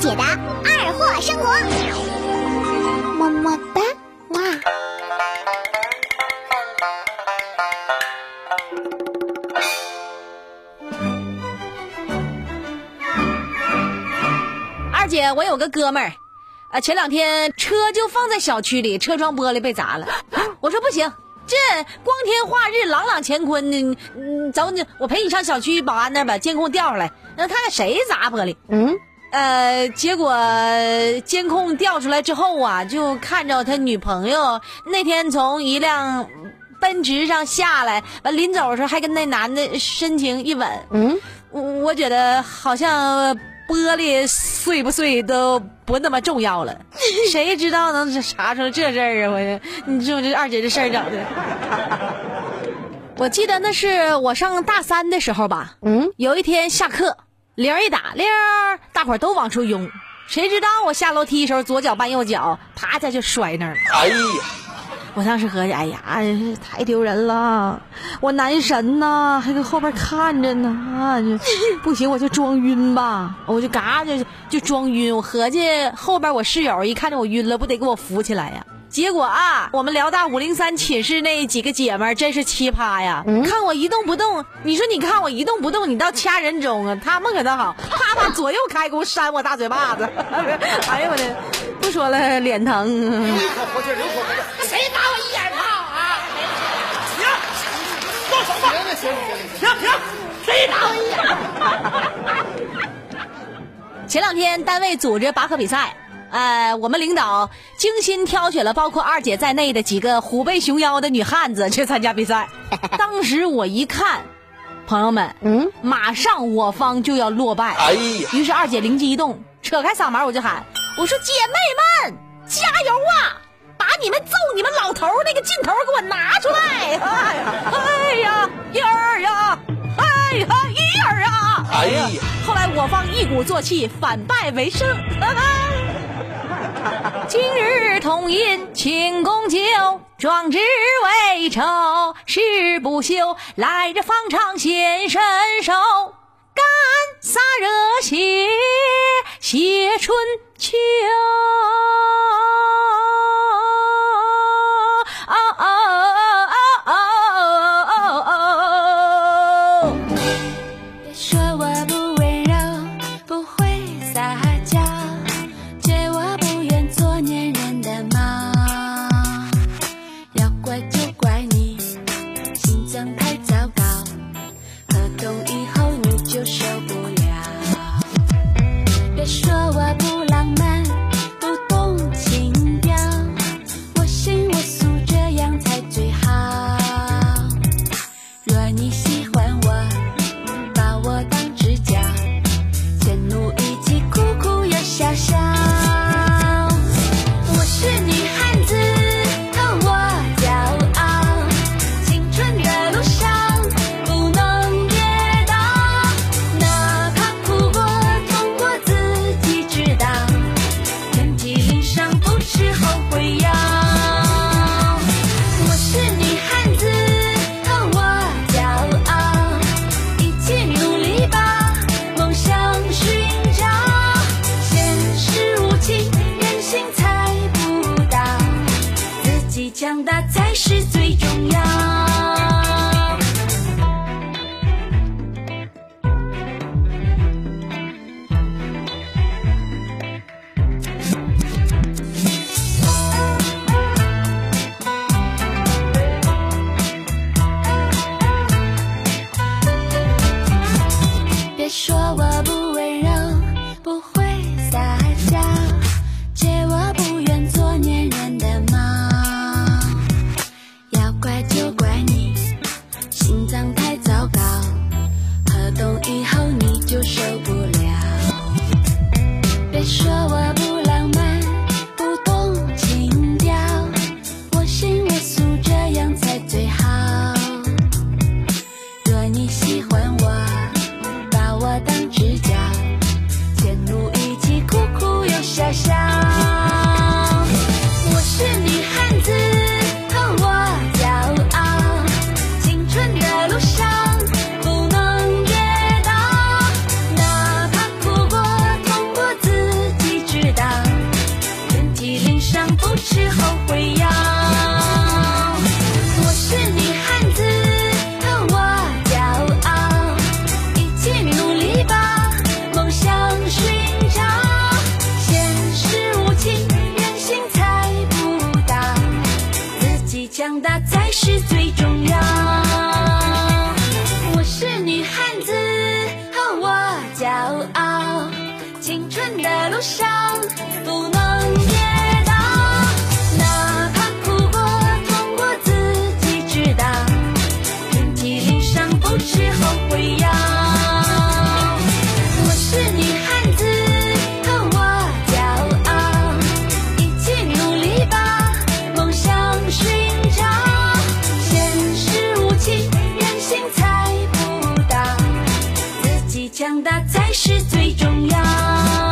姐的二货生活，么么哒，哇！二姐，我有个哥们儿，啊，前两天车就放在小区里，车窗玻璃被砸了。我说不行，这光天化日，朗朗乾坤的，嗯，走你，我陪你上小区保安那儿把监控调出来，让看看谁砸玻璃。嗯，呃，结果监控调出来之后啊，就看着他女朋友那天从一辆奔驰上下来，完临走的时候还跟那男的深情一吻。嗯，我我觉得好像玻璃碎不碎都不那么重要了，谁知道能查出来这事儿啊？我，你说这二姐这事儿整的，我记得那是我上大三的时候吧。嗯，有一天下课，铃一打，铃儿，大伙儿都往出拥，谁知道我下楼梯的时候左脚绊右脚，啪一下就摔那儿了。哎呀，我当时合计，哎呀，太丢人了，我男神呐，还搁后边看着呢，啊，就不行，我就装晕吧，我就嘎就就装晕。我合计后边我室友一看见我晕了，不得给我扶起来呀？结果啊，我们辽大五零三寝室那几个姐们儿真是奇葩呀！看我一动不动，你说你看我一动不动，你倒掐人中啊！他们可倒好，啪啪左右开弓扇我大嘴巴子，哎呀我的，不说了，脸疼。流口活劲儿，流口活劲儿。谁打我一眼炮啊？停！放手吧！行行行停停！谁打我一眼？前两天单位组织拔河比赛，呃，我们领导精心挑选了包括二姐在内的几个虎背熊腰的女汉子去参加比赛。当时我一看，朋友们，嗯，马上我方就要落败。哎呀，于是二姐灵机一动，扯开嗓门我就喊：“我说姐妹们，加油啊！把你们揍你们老头那个劲头给我拿出来！哎呀，哎呀，一儿呀，哎呀，一儿啊！哎呀，后来我方一鼓作气，反败为胜。今日同饮庆功酒，壮志未酬誓不休。来日方长显身手，干洒热血写春秋。说我不强大才是最重要。强大才是最重要。我是女汉子我骄傲。青春的路上强大才是最重要。